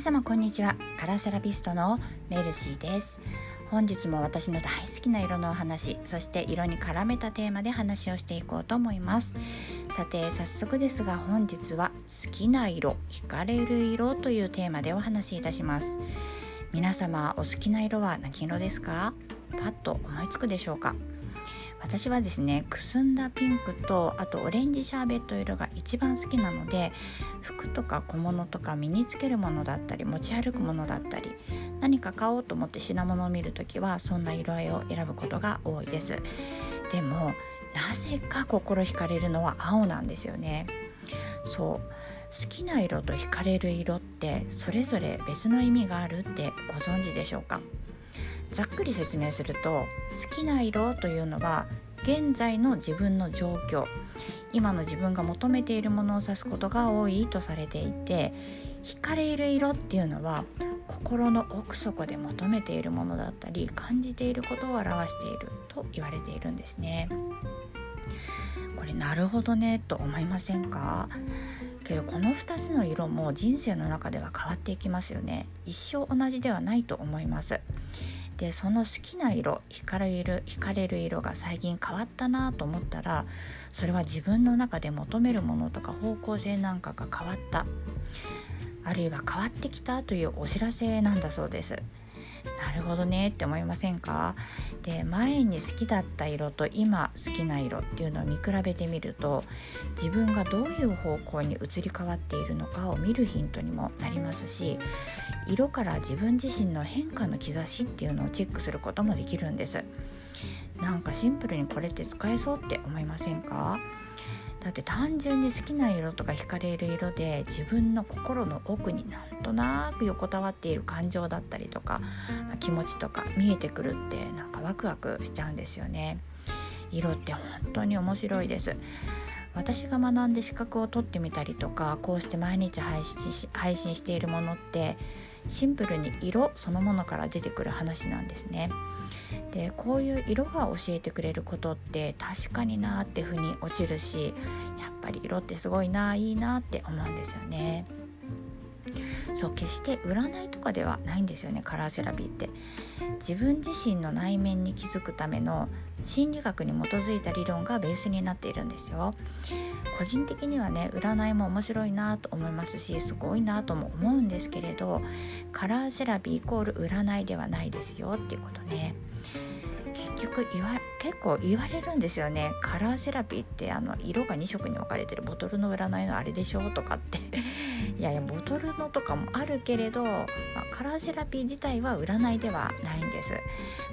皆様こんにちは。カラーセラピストのメルシーです。本日も私の大好きな色のお話そして色に絡めたテーマで話をしていこうと思います。さて早速ですが本日は好きな色惹かれる色というテーマでお話しいたします。皆様お好きな色は何色ですか？パッと思いつくでしょうか？私はですねくすんだピンクとあとオレンジシャーベット色が一番好きなので服とか小物とか身につけるものだったり持ち歩くものだったり何か買おうと思って品物を見る時はそんな色合いを選ぶことが多いです。でもなぜか心惹かれるのは青なんですよね。そう好きな色と惹かれる色ってそれぞれ別の意味があるってご存知でしょうか？ざっくり説明すると好きな色というのは現在の自分の状況今の自分が求めているものを指すことが多いとされていて惹かれる色っていうのは心の奥底で求めているものだったり感じていることを表していると言われているんですね。これなるほどねと思いませんか？けどこの2つの色も人生の中では変わっていきますよね。一生同じではないと思います。でその好きな色惹かれる惹かれる色が最近変わったなと思ったらそれは自分の中で求めるものとか方向性なんかが変わった。あるいは変わってきたというお知らせなんだそうです。なるほどねって思いませんか？で前に好きだった色と今好きな色っていうのを見比べてみると自分がどういう方向に移り変わっているのかを見るヒントにもなりますし色から自分自身の変化の兆しっていうのをチェックすることもできるんです。なんかシンプルにこれって使えそうって思いませんか？だって単純に好きな色とか惹かれる色で自分の心の奥になんとなく横たわっている感情だったりとかま気持ちとか見えてくるってなんかワクワクしちゃうんですよね。色って本当に面白いです。私が学んで資格を取ってみたりとかこうして毎日配信し配信しているものってシンプルに色そのものから出てくる話なんですね。でこういう色が教えてくれることって確かになってふに落ちるしやっぱり色ってすごいないいなって思うんですよね。そう決して占いとかではないんですよねカラーセラピーって。自分自身の内面に気づくための心理学に基づいた理論がベースになっているんですよ。個人的にはね占いも面白いなと思いますしすごいなとも思うんですけれどカラーセラピーイコール占いではないですよっていうことね。結局言わ結構言われるんですよね。カラーセラピーってあの色が2色に分かれてるボトルの占いのあれでしょとかって。いやいやボトルのとかもあるけれど、まあ、カラーセラピー自体は占いではないんです、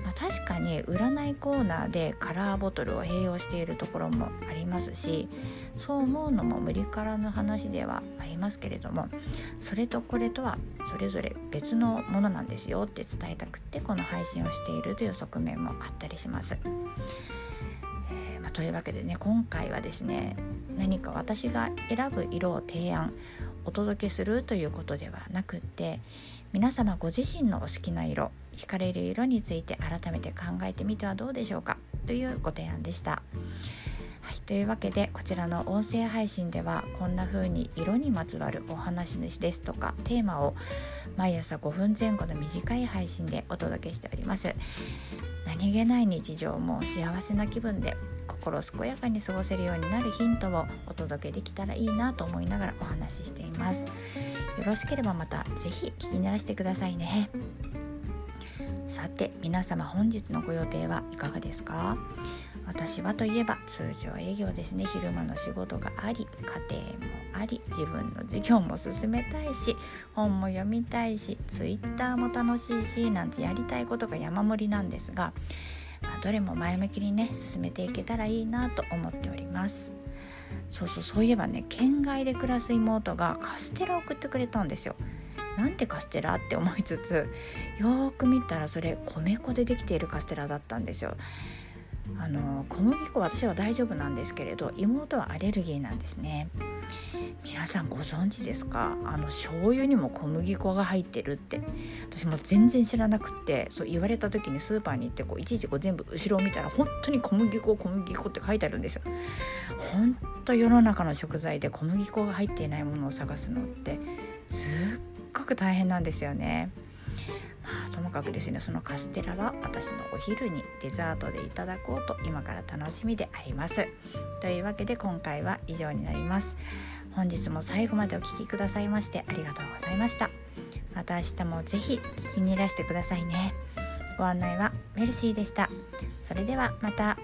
まあ、確かに占いコーナーでカラーボトルを併用しているところもありますしそう思うのも無理からぬ話ではありますけれどもそれとこれとはそれぞれ別のものなんですよって伝えたくってこの配信をしているという側面もあったりします。え、ま、というわけでね今回はですね何か私が選ぶ色を提案お届けするということではなくって皆様ご自身のお好きな色惹かれる色について改めて考えてみてはどうでしょうかというご提案でした。はい、というわけでこちらの音声配信ではこんな風に色にまつわるお話ですとかテーマを毎朝5分前後の短い配信でお届けしております何気ない日常も幸せな気分で心健やかに過ごせるようになるヒントをお届けできたらいいなと思いながらお話ししています。よろしければまた是非聞き慣らしてくださいね。さて皆様本日のご予定はいかがですか？私はといえば通常営業ですね。昼間の仕事があり家庭もあり自分の授業も進めたいし本も読みたいし Twitter も楽しいしなんてやりたいことが山盛りなんですが、まあ、どれも前向きにね進めていけたらいいなと思っております。そうそうそういえばね県外で暮らす妹がカステラを送ってくれたんですよ。なんてカステラって思いつつよーく見たらそれ米粉でできているカステラだったんですよ。あの小麦粉私は大丈夫なんですけれど妹はアレルギーなんですね。皆さんご存知ですか？あの醤油にも小麦粉が入ってるって。私も全然知らなくってそう言われた時にスーパーに行ってこういちいちこう全部後ろを見たら本当に小麦粉小麦粉って書いてあるんですよ。本当世の中の食材で小麦粉が入っていないものを探すのってすっごく大変なんですよね。ともかくですねそのカステラは私のお昼にデザートでいただこうと今から楽しみであります。というわけで今回は以上になります。本日も最後までお聴きくださいましてありがとうございました。また明日も是非聞きにいらしてくださいね。ご案内はメルシーでした。それではまた。